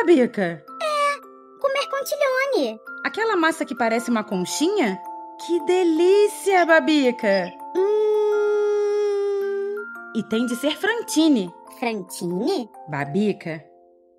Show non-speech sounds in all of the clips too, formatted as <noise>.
Babica? Comer contilhone. Aquela massa que parece uma conchinha? Que delícia, Babica! Hum. E tem de ser frantine. Frantine? Babica,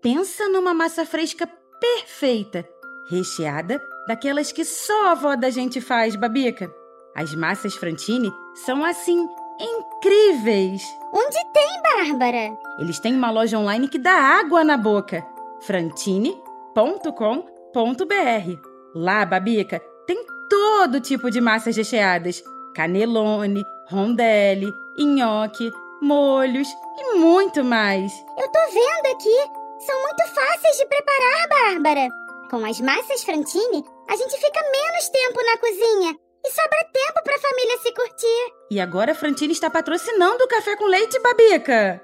pensa numa massa fresca perfeita, recheada daquelas que só a avó da gente faz, Babica. As massas frantine são assim incríveis. Onde tem, Bárbara? Eles têm uma loja online que dá água na boca. frantine.com.br. Lá, Babica, tem todo tipo de massas recheadas: canelone, rondelli, nhoque, molhos e muito mais. Eu tô vendo aqui. São muito fáceis de preparar, Bárbara. Com as massas Frantine, a gente fica menos tempo na cozinha e sobra tempo pra família se curtir. E agora a Frantine está patrocinando o café com leite, Babica.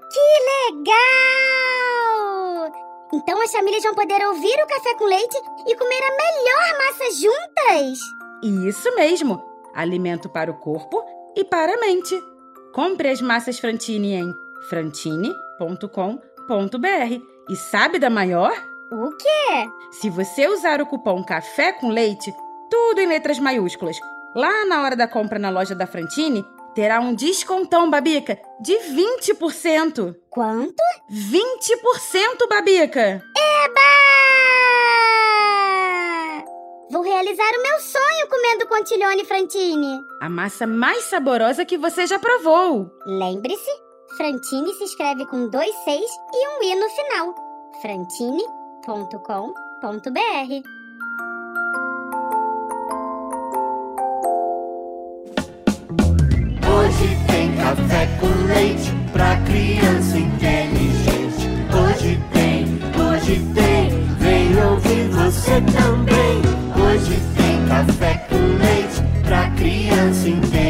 Legal! Então as famílias vão poder ouvir o café com leite e comer a melhor massa juntas. Isso mesmo! Alimento para o corpo e para a mente. Compre as massas Frantine em frantine.com.br. E sabe da maior? O quê? Se você usar o cupom Café com Leite, tudo em letras maiúsculas, lá na hora da compra na loja da Frantine, terá um descontão, Babica, de 20%. Quanto? 20%, Babica! Eba! Vou realizar o meu sonho comendo contilhone Frantine. A massa mais saborosa que você já provou. Lembre-se, Frantine se escreve com dois seis e um i no final. frantine.com.br café com leite pra criança inteligente. Hoje tem, hoje tem, vem ouvir você também. Hoje tem café com leite pra criança inteligente.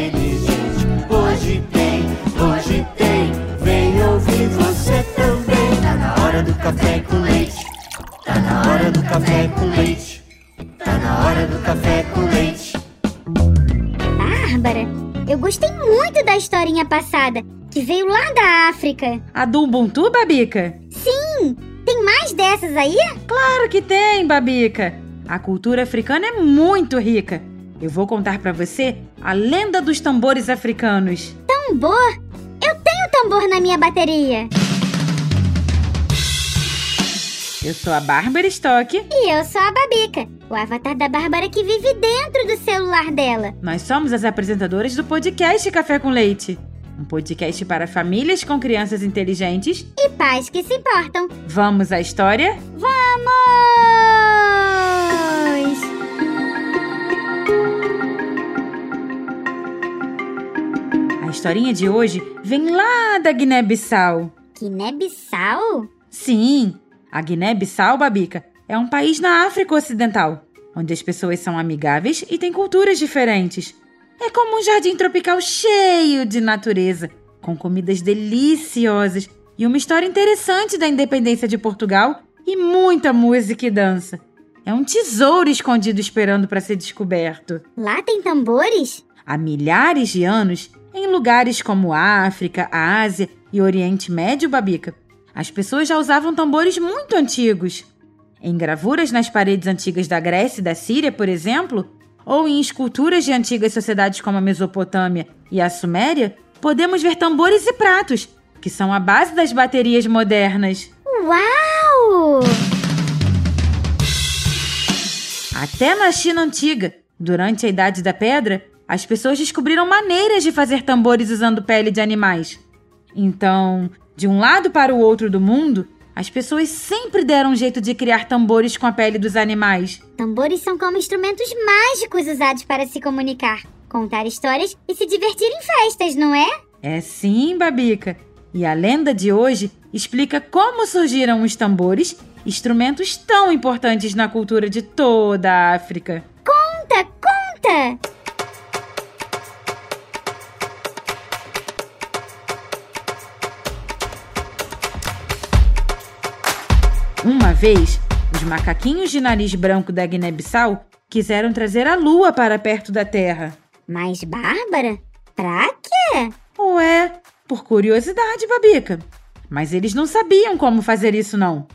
Passada, que veio lá da África. A do Ubuntu, Babica? Sim, tem mais dessas aí? Claro que tem, Babica! A cultura africana é muito rica. Eu vou contar pra você a lenda dos tambores africanos. Tambor? Eu tenho tambor na minha bateria. Eu sou a Bárbara Stock. E eu sou a Babica, o avatar da Bárbara que vive dentro do celular dela. Nós somos as apresentadoras do podcast Café com Leite. Um podcast para famílias com crianças inteligentes. E pais que se importam. Vamos à história? Vamos! A historinha de hoje vem lá da Guiné-Bissau. Guiné-Bissau? Sim, a Guiné-Bissau, Babica, é um país na África Ocidental, onde as pessoas são amigáveis e têm culturas diferentes. É como um jardim tropical cheio de natureza, com comidas deliciosas e uma história interessante da independência de Portugal e muita música e dança. É um tesouro escondido esperando para ser descoberto. Lá tem tambores? Há milhares de anos, em lugares como África, Ásia e Oriente Médio, Babica, as pessoas já usavam tambores muito antigos. Em gravuras nas paredes antigas da Grécia e da Síria, por exemplo, ou em esculturas de antigas sociedades como a Mesopotâmia e a Suméria, podemos ver tambores e pratos, que são a base das baterias modernas. Uau! Até na China antiga, durante a Idade da Pedra, as pessoas descobriram maneiras de fazer tambores usando pele de animais. Então, de um lado para o outro do mundo, as pessoas sempre deram um jeito de criar tambores com a pele dos animais. Tambores são como instrumentos mágicos usados para se comunicar, contar histórias e se divertir em festas, não é? É sim, Babica. E a lenda de hoje explica como surgiram os tambores, instrumentos tão importantes na cultura de toda a África. Conta, conta! Uma vez, os macaquinhos de nariz branco da Guiné-Bissau quiseram trazer a lua para perto da Terra. Mas, Bárbara, pra quê? Ué, por curiosidade, Babica. Mas eles não sabiam como fazer isso, não.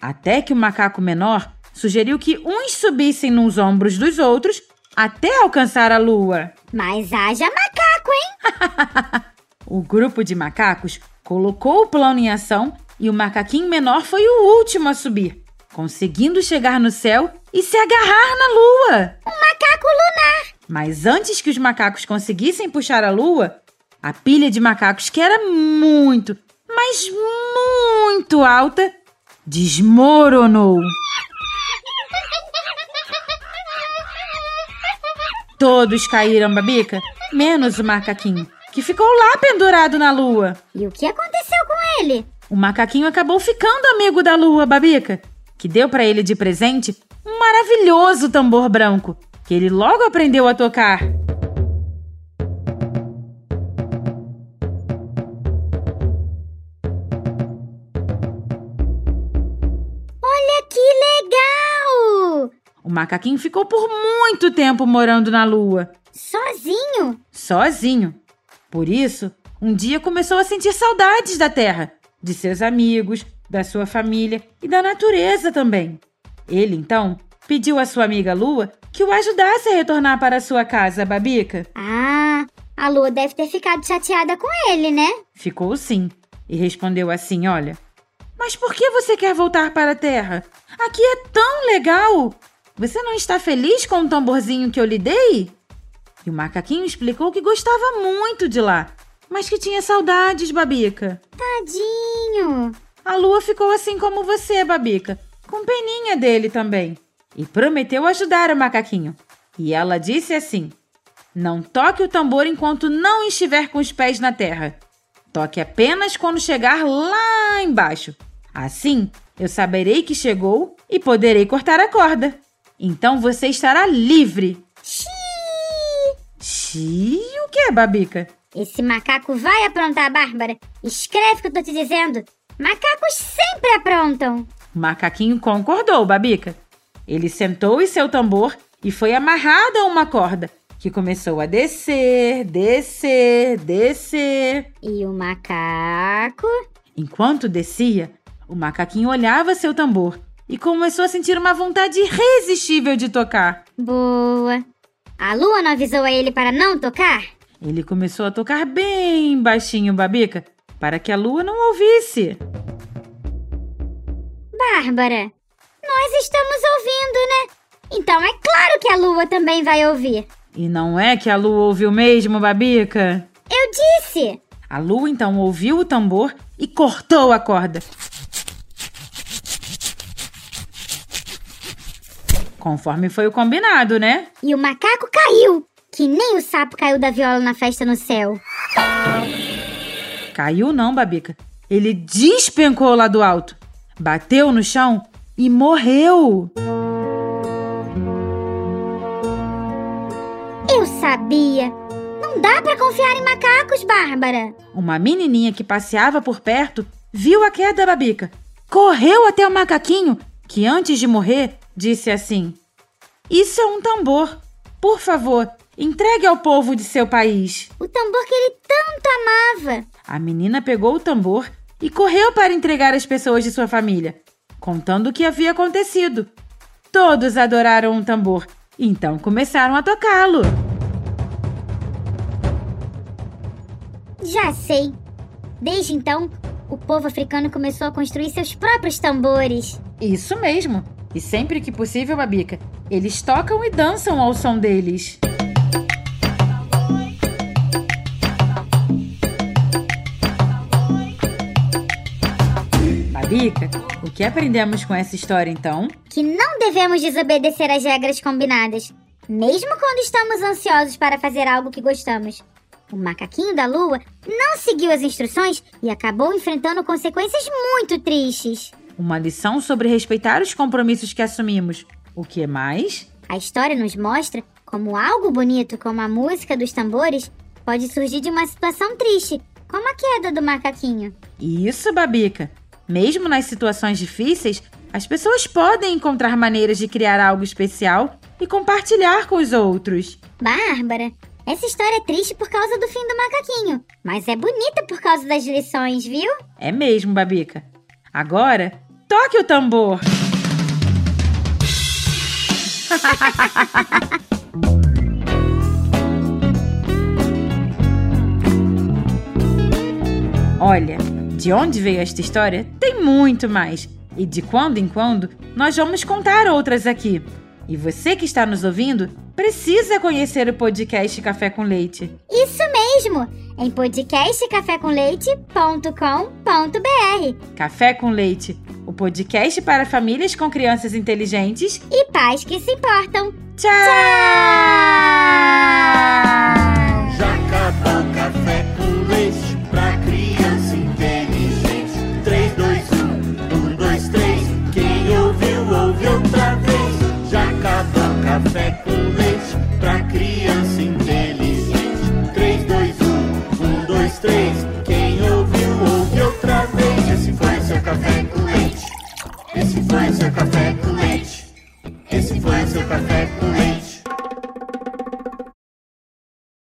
Até que o macaco menor sugeriu que uns subissem nos ombros dos outros até alcançar a lua. Mas haja macaco, hein? <laughs> O grupo de macacos colocou o plano em ação e o macaquinho menor foi o último a subir, conseguindo chegar no céu e se agarrar na lua. Um macaco lunar. Mas antes que os macacos conseguissem puxar a lua, a pilha de macacos, que era muito, mas muito alta, desmoronou. Todos caíram, Babica, menos o macaquinho, que ficou lá pendurado na lua. E o que aconteceu com ele? O macaquinho acabou ficando amigo da lua, Babica, que deu para ele de presente um maravilhoso tambor branco, que ele logo aprendeu a tocar. Olha que legal! O macaquinho ficou por muito tempo morando na lua, Sozinho? sozinho. Por isso, um dia começou a sentir saudades da terra, de seus amigos, da sua família e da natureza também. Ele, então, pediu à sua amiga Lua que o ajudasse a retornar para sua casa, Babica. Ah, a lua deve ter ficado chateada com ele, né? Ficou sim e respondeu assim: Olha, mas por que você quer voltar para a terra? Aqui é tão legal! Você não está feliz com o tamborzinho que eu lhe dei? E o macaquinho explicou que gostava muito de lá, mas que tinha saudades, Babica. Tadinho. A lua ficou assim como você, Babica, com peninha dele também. E prometeu ajudar o macaquinho. E ela disse assim: Não toque o tambor enquanto não estiver com os pés na terra. Toque apenas quando chegar lá embaixo. Assim, eu saberei que chegou e poderei cortar a corda. Então você estará livre. Xiii. Xiii, o que é, Babica? Esse macaco vai aprontar, Bárbara. Escreve o que eu tô te dizendo. Macacos sempre aprontam. O macaquinho concordou, Babica. Ele sentou em seu tambor e foi amarrado a uma corda, que começou a descer, descer, descer. E o macaco? Enquanto descia, o macaquinho olhava seu tambor e começou a sentir uma vontade irresistível de tocar. Boa. A lua não avisou a ele para não tocar? Ele começou a tocar bem baixinho, Babica, para que a lua não ouvisse. Bárbara, nós estamos ouvindo, né? Então é claro que a lua também vai ouvir. E não é que a lua ouviu mesmo, Babica? Eu disse! A lua então ouviu o tambor e cortou a corda. Conforme foi o combinado, né? E o macaco caiu! Que nem o sapo caiu da viola na festa no céu. Caiu não, Babica. Ele despencou lá do alto, bateu no chão e morreu. Eu sabia! Não dá pra confiar em macacos, Bárbara! Uma menininha que passeava por perto viu a queda, Babica. Correu até o macaquinho, que antes de morrer disse assim: Isso é um tambor. Por favor, entregue ao povo de seu país. O tambor que ele tanto amava! A menina pegou o tambor e correu para entregar às pessoas de sua família, contando o que havia acontecido. Todos adoraram o tambor, então começaram a tocá-lo. Já sei! Desde então, o povo africano começou a construir seus próprios tambores. Isso mesmo. E sempre que possível, Babica, eles tocam e dançam ao som deles. Babica, o que aprendemos com essa história então? Que não devemos desobedecer às regras combinadas, mesmo quando estamos ansiosos para fazer algo que gostamos. O macaquinho da lua não seguiu as instruções e acabou enfrentando consequências muito tristes. Uma lição sobre respeitar os compromissos que assumimos. O que mais? A história nos mostra como algo bonito como a música dos tambores pode surgir de uma situação triste, como a queda do macaquinho. Isso, Babica. Mesmo nas situações difíceis, as pessoas podem encontrar maneiras de criar algo especial e compartilhar com os outros. Bárbara, Essa história é triste por causa do fim do macaquinho, mas é bonita por causa das lições, viu? É mesmo, Babica. Agora, toque o tambor. <laughs> Olha, de onde veio esta história tem muito mais. E de quando em quando nós vamos contar outras aqui. E você que está nos ouvindo precisa conhecer o podcast Café com Leite. Isso mesmo! Em podcastcafécomleite.com.br Café com Leite, o podcast para famílias com crianças inteligentes e pais que se importam. Tchau! Já